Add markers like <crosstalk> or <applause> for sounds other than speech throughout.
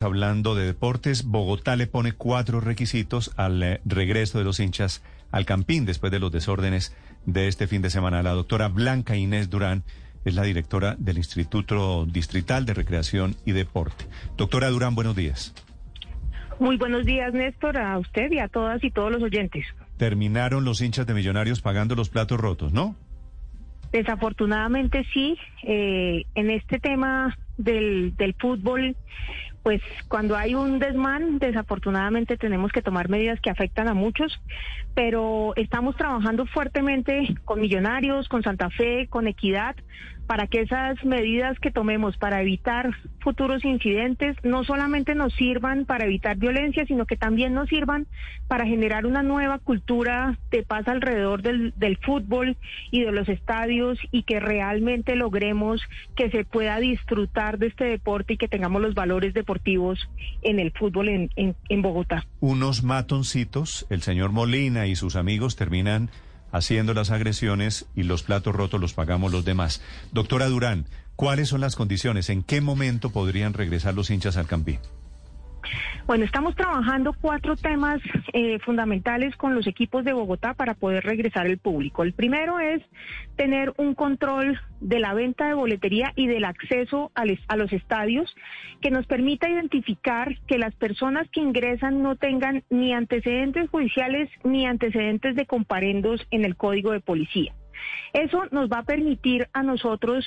Hablando de deportes, Bogotá le pone cuatro requisitos al eh, regreso de los hinchas al Campín después de los desórdenes de este fin de semana. La doctora Blanca Inés Durán es la directora del Instituto Distrital de Recreación y Deporte. Doctora Durán, buenos días. Muy buenos días, Néstor, a usted y a todas y todos los oyentes. Terminaron los hinchas de Millonarios pagando los platos rotos, ¿no? Desafortunadamente sí, eh, en este tema del, del fútbol, pues cuando hay un desmán, desafortunadamente tenemos que tomar medidas que afectan a muchos, pero estamos trabajando fuertemente con Millonarios, con Santa Fe, con Equidad, para que esas medidas que tomemos para evitar futuros incidentes no solamente nos sirvan para evitar violencia, sino que también nos sirvan para generar una nueva cultura de paz alrededor del, del fútbol y de los estadios y que realmente logremos que se pueda disfrutar de este deporte y que tengamos los valores deportivos en el fútbol en, en, Bogotá. Unos matoncitos, el señor Molina y sus amigos terminan haciendo las agresiones y los platos rotos los pagamos los demás. Doctora Durán, ¿cuáles son las condiciones? ¿En qué momento podrían regresar los hinchas al Campín? Bueno, estamos trabajando cuatro temas eh, fundamentales con los equipos de Bogotá para poder regresar el público. El primero es tener un control de la venta de boletería y del acceso a, les, a los estadios que nos permita identificar que las personas que ingresan no tengan ni antecedentes judiciales ni antecedentes de comparendos en el código de policía. Eso nos va a permitir a nosotros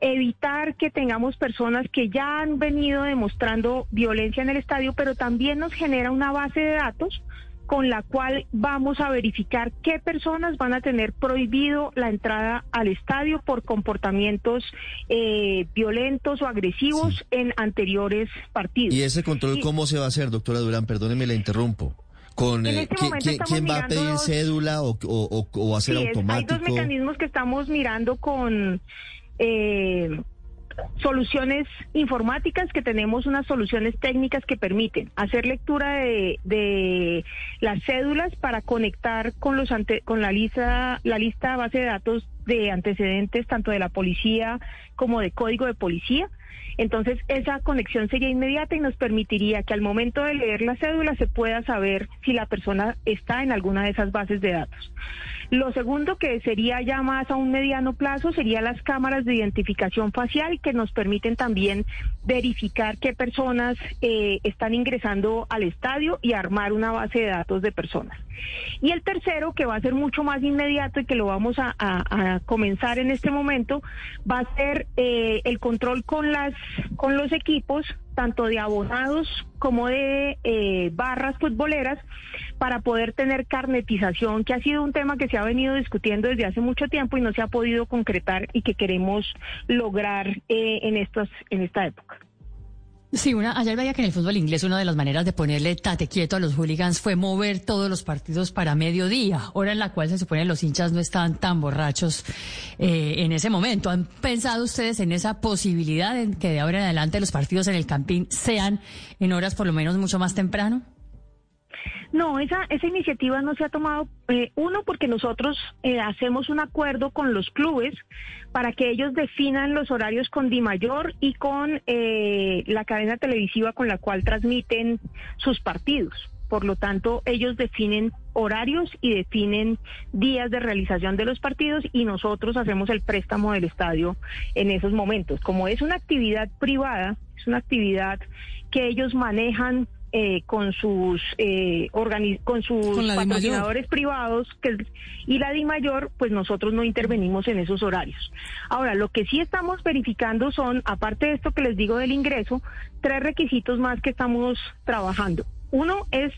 evitar que tengamos personas que ya han venido demostrando violencia en el estadio, pero también nos genera una base de datos con la cual vamos a verificar qué personas van a tener prohibido la entrada al estadio por comportamientos eh, violentos o agresivos sí. en anteriores partidos. ¿Y ese control cómo se va a hacer, doctora Durán? Perdóneme, la interrumpo con en este ¿quién, ¿quién va a pedir cédula o, o, o, va a ser sí, automático? Hay dos mecanismos que estamos mirando con eh, soluciones informáticas que tenemos unas soluciones técnicas que permiten hacer lectura de, de las cédulas para conectar con los ante, con la lista la lista base de datos de antecedentes tanto de la policía como de código de policía entonces, esa conexión sería inmediata y nos permitiría que al momento de leer la cédula se pueda saber si la persona está en alguna de esas bases de datos. Lo segundo, que sería ya más a un mediano plazo, sería las cámaras de identificación facial que nos permiten también verificar qué personas eh, están ingresando al estadio y armar una base de datos de personas. Y el tercero, que va a ser mucho más inmediato y que lo vamos a, comenzar en este momento, va a ser eh, el control con con los equipos tanto de abonados como de eh, barras futboleras para poder tener carnetización, que ha sido un tema que se ha venido discutiendo desde hace mucho tiempo y no se ha podido concretar y que queremos lograr eh, en estos en esta época. Sí, una, ayer veía que en el fútbol inglés una de las maneras de ponerle tate quieto a los hooligans fue mover todos los partidos para mediodía, hora en la cual se supone los hinchas no estaban tan borrachos eh, en ese momento. ¿Han pensado ustedes en esa posibilidad de que de ahora en adelante los partidos en el campín sean en horas por lo menos mucho más temprano? No, esa, esa iniciativa no se ha tomado, eh, uno, porque nosotros eh, hacemos un acuerdo con los clubes para que ellos definan los horarios con Dimayor y con eh, la cadena televisiva con la cual transmiten sus partidos. Por lo tanto, ellos definen horarios y definen días de realización de los partidos y nosotros hacemos el préstamo del estadio en esos momentos. Como es una actividad privada, es una actividad que ellos manejan eh, con sus eh, con sus ¿Con patrocinadores privados que, y la DIMAYOR, pues nosotros no intervenimos en esos horarios. Ahora, lo que sí estamos verificando son, aparte de esto que les digo del ingreso, tres requisitos más que estamos trabajando. Uno es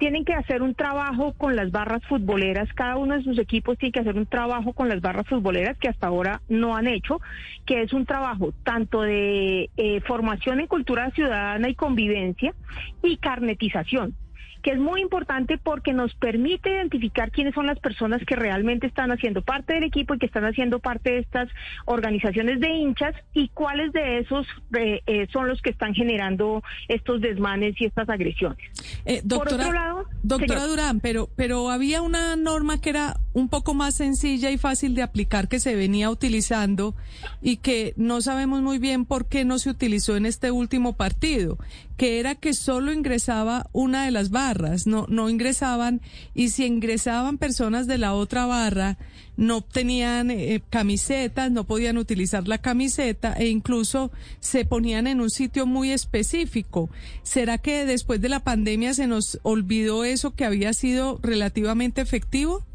tienen que hacer un trabajo con las barras futboleras, cada uno de sus equipos tiene que hacer un trabajo con las barras futboleras que hasta ahora no han hecho, que es un trabajo tanto de eh, formación en cultura ciudadana y convivencia y carnetización que es muy importante porque nos permite identificar quiénes son las personas que realmente están haciendo parte del equipo y que están haciendo parte de estas organizaciones de hinchas y cuáles de esos eh, eh, son los que están generando estos desmanes y estas agresiones. Eh, doctora, Por otro lado, doctora Durán, pero, pero había una norma que era un poco más sencilla y fácil de aplicar que se venía utilizando y que no sabemos muy bien por qué no se utilizó en este último partido, que era que solo ingresaba una de las barras, no, no ingresaban, y si ingresaban personas de la otra barra, no tenían eh, camisetas, no podían utilizar la camiseta e incluso se ponían en un sitio muy específico. ¿Será que después de la pandemia se nos olvidó eso que había sido relativamente efectivo?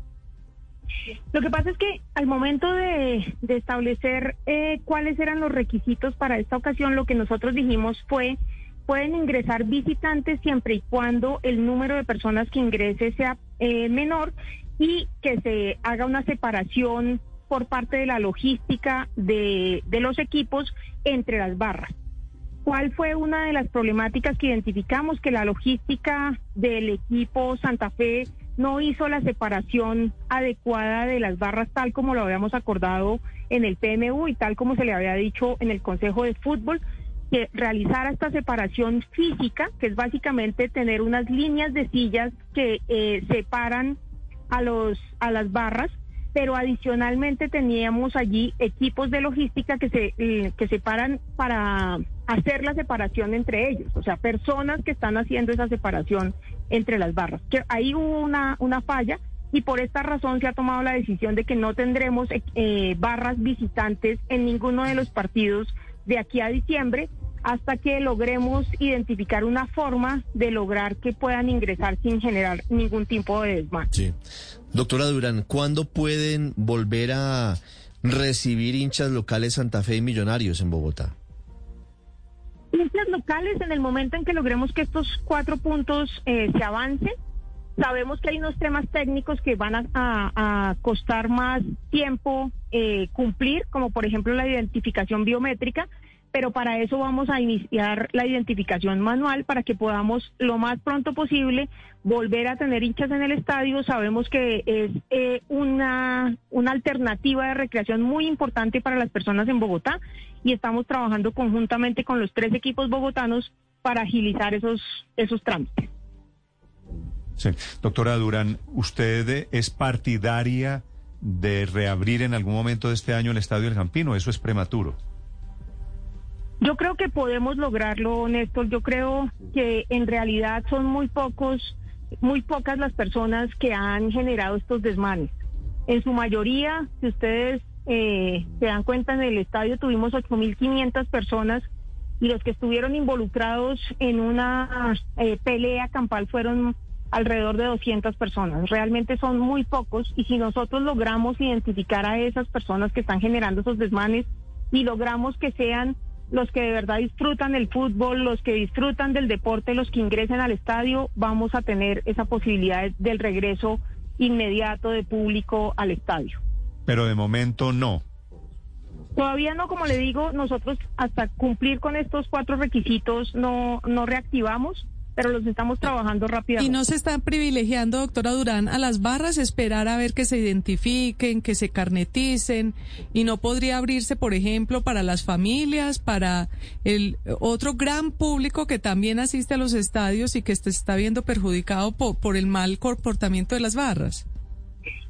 Lo que pasa es que al momento de, establecer eh, cuáles eran los requisitos para esta ocasión, lo que nosotros dijimos fue pueden ingresar visitantes siempre y cuando el número de personas que ingrese sea eh, menor y que se haga una separación por parte de la logística de, de los equipos entre las barras. ¿Cuál fue una de las problemáticas que identificamos? Que la logística del equipo Santa Fe no hizo la separación adecuada de las barras tal como lo habíamos acordado en el PMU y tal como se le había dicho en el Consejo de Fútbol, que realizara esta separación física, que es básicamente tener unas líneas de sillas que eh, separan a los a las barras, pero adicionalmente teníamos allí equipos de logística que se eh, que separan para hacer la separación entre ellos, o sea, personas que están haciendo esa separación entre las barras. Que ahí hubo una una falla y por esta razón se ha tomado la decisión de que no tendremos eh, barras visitantes en ninguno de los partidos de aquí a diciembre hasta que logremos identificar una forma de lograr que puedan ingresar sin generar ningún tipo de desmán. Sí. Doctora Durán, ¿cuándo pueden volver a recibir hinchas locales Santa Fe y Millonarios en Bogotá? Hinchas locales, en el momento en que logremos que estos cuatro puntos eh, se avancen, sabemos que hay unos temas técnicos que van a, costar más tiempo eh, cumplir, como por ejemplo la identificación biométrica, pero para eso vamos a iniciar la identificación manual para que podamos lo más pronto posible volver a tener hinchas en el estadio. Sabemos que es eh, una, una alternativa de recreación muy importante para las personas en Bogotá y estamos trabajando conjuntamente con los tres equipos bogotanos para agilizar esos, esos trámites. Sí. Doctora Durán, ¿usted es partidaria de reabrir en algún momento de este año el Estadio del Campino? ¿Eso es prematuro? Yo creo que podemos lograrlo, Néstor. Yo creo que en realidad son muy pocos, muy pocas las personas que han generado estos desmanes. En su mayoría, si ustedes eh, se dan cuenta, en el estadio tuvimos 8.500 personas y los que estuvieron involucrados en una eh, pelea campal fueron alrededor de 200 personas. Realmente son muy pocos y si nosotros logramos identificar a esas personas que están generando esos desmanes y logramos que sean los que de verdad disfrutan el fútbol, los que disfrutan del deporte, los que ingresen al estadio, vamos a tener esa posibilidad del regreso inmediato de público al estadio. Pero de momento no. Todavía no, como le digo, nosotros hasta cumplir con estos cuatro requisitos no, no reactivamos pero los estamos trabajando rápidamente. ¿Y no se están privilegiando, doctora Durán, a las barras, esperar a ver que se identifiquen, que se carneticen? ¿Y no podría abrirse, por ejemplo, para las familias, para el otro gran público que también asiste a los estadios y que se está viendo perjudicado por, por el mal comportamiento de las barras?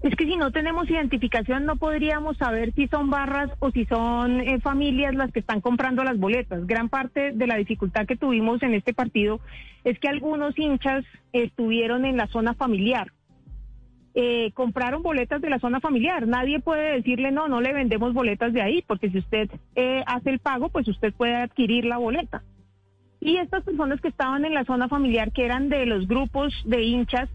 Es que si no tenemos identificación no podríamos saber si son barras o si son eh, familias las que están comprando las boletas. Gran parte de la dificultad que tuvimos en este partido es que algunos hinchas estuvieron en la zona familiar. Eh, compraron boletas de la zona familiar. Nadie puede decirle no, no le vendemos boletas de ahí, porque si usted eh, hace el pago, pues usted puede adquirir la boleta. Y estas personas que estaban en la zona familiar, que eran de los grupos de hinchas,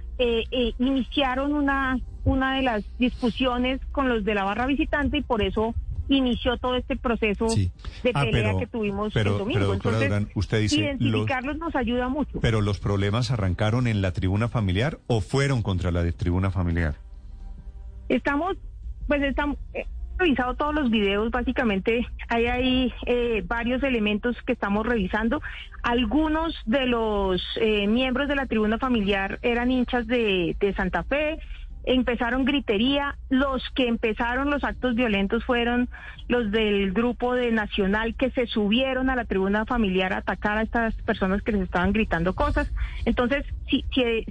iniciaron una una de las discusiones con los de la barra visitante y por eso inició todo este proceso de ah, pelea que tuvimos el domingo. Entonces, usted dice, identificarlos nos ayuda mucho. Pero los problemas arrancaron en la tribuna familiar o fueron contra la de tribuna familiar. Estamos, pues estamos, eh, revisado todos los videos, básicamente hay ahí eh, varios elementos que estamos revisando. Algunos de los eh, miembros de la tribuna familiar eran hinchas de, de Santa Fe, empezaron gritería, los que empezaron los actos violentos fueron los del grupo de Nacional que se subieron a la tribuna familiar a atacar a estas personas que les estaban gritando cosas. Entonces, si,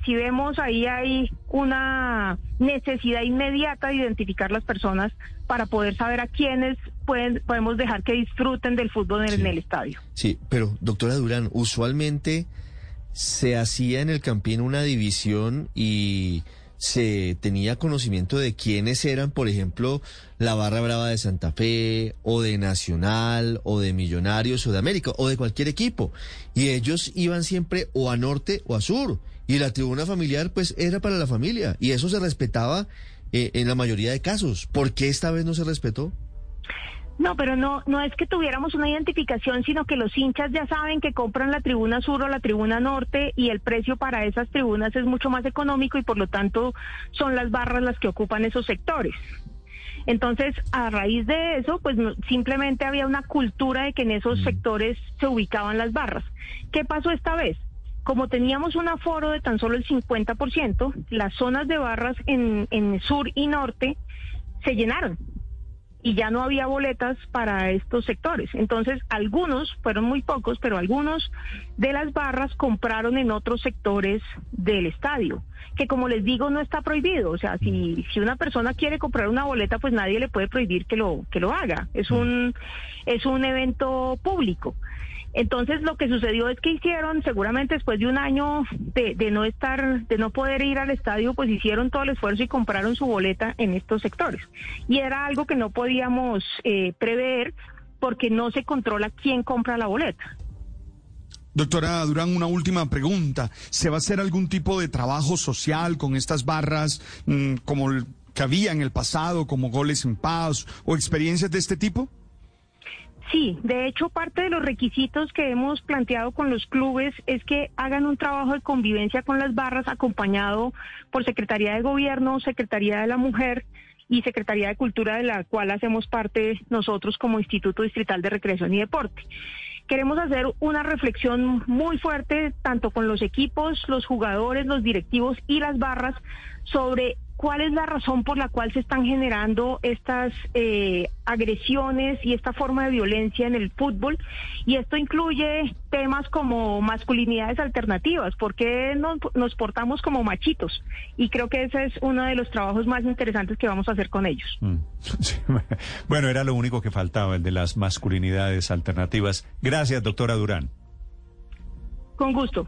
si, vemos ahí hay una necesidad inmediata de identificar las personas para poder saber a quiénes pueden, podemos dejar que disfruten del fútbol en el estadio. Sí, pero doctora Durán, usualmente se hacía en el Campín una división y se tenía conocimiento de quiénes eran, por ejemplo, la Barra Brava de Santa Fe, o de Nacional, o de Millonarios, o de América, o de cualquier equipo. Y ellos iban siempre o a norte o a sur. Y la tribuna familiar, pues, era para la familia. Y eso se respetaba eh, en la mayoría de casos. ¿Por qué esta vez no se respetó? No, pero no, no es que tuviéramos una identificación, sino que los hinchas ya saben que compran la tribuna sur o la tribuna norte y el precio para esas tribunas es mucho más económico y por lo tanto son las barras las que ocupan esos sectores. Entonces, a raíz de eso, pues simplemente había una cultura de que en esos mm. sectores se ubicaban las barras. ¿Qué pasó esta vez? Como teníamos un aforo de tan solo el 50%, las zonas de barras en, en sur y norte se llenaron y ya no había boletas para estos sectores. Entonces, algunos, fueron muy pocos, pero algunos de las barras compraron en otros sectores del estadio, que como les digo, no está prohibido. O sea, si, si una persona quiere comprar una boleta, pues nadie le puede prohibir que lo, que lo haga. Es un, es un evento público. Entonces lo que sucedió es que hicieron, seguramente después de un año de, de, no estar, de no poder ir al estadio, pues hicieron todo el esfuerzo y compraron su boleta en estos sectores. Y era algo que no podíamos eh, prever porque no se controla quién compra la boleta. Doctora Durán, una última pregunta. ¿Se va a hacer algún tipo de trabajo social con estas barras mm, como el que había en el pasado, como goles en paz o experiencias de este tipo? Sí, de hecho parte de los requisitos que hemos planteado con los clubes es que hagan un trabajo de convivencia con las barras acompañado por Secretaría de Gobierno, Secretaría de la Mujer y Secretaría de Cultura de la cual hacemos parte nosotros como Instituto Distrital de Recreación y Deporte. Queremos hacer una reflexión muy fuerte tanto con los equipos, los jugadores, los directivos y las barras sobre cuál es la razón por la cual se están generando estas eh, agresiones y esta forma de violencia en el fútbol. Y esto incluye temas como masculinidades alternativas, por qué nos, portamos como machitos. Y creo que ese es uno de los trabajos más interesantes que vamos a hacer con ellos. Mm. <laughs> Bueno, era lo único que faltaba, el de las masculinidades alternativas. Gracias, doctora Durán. Con gusto.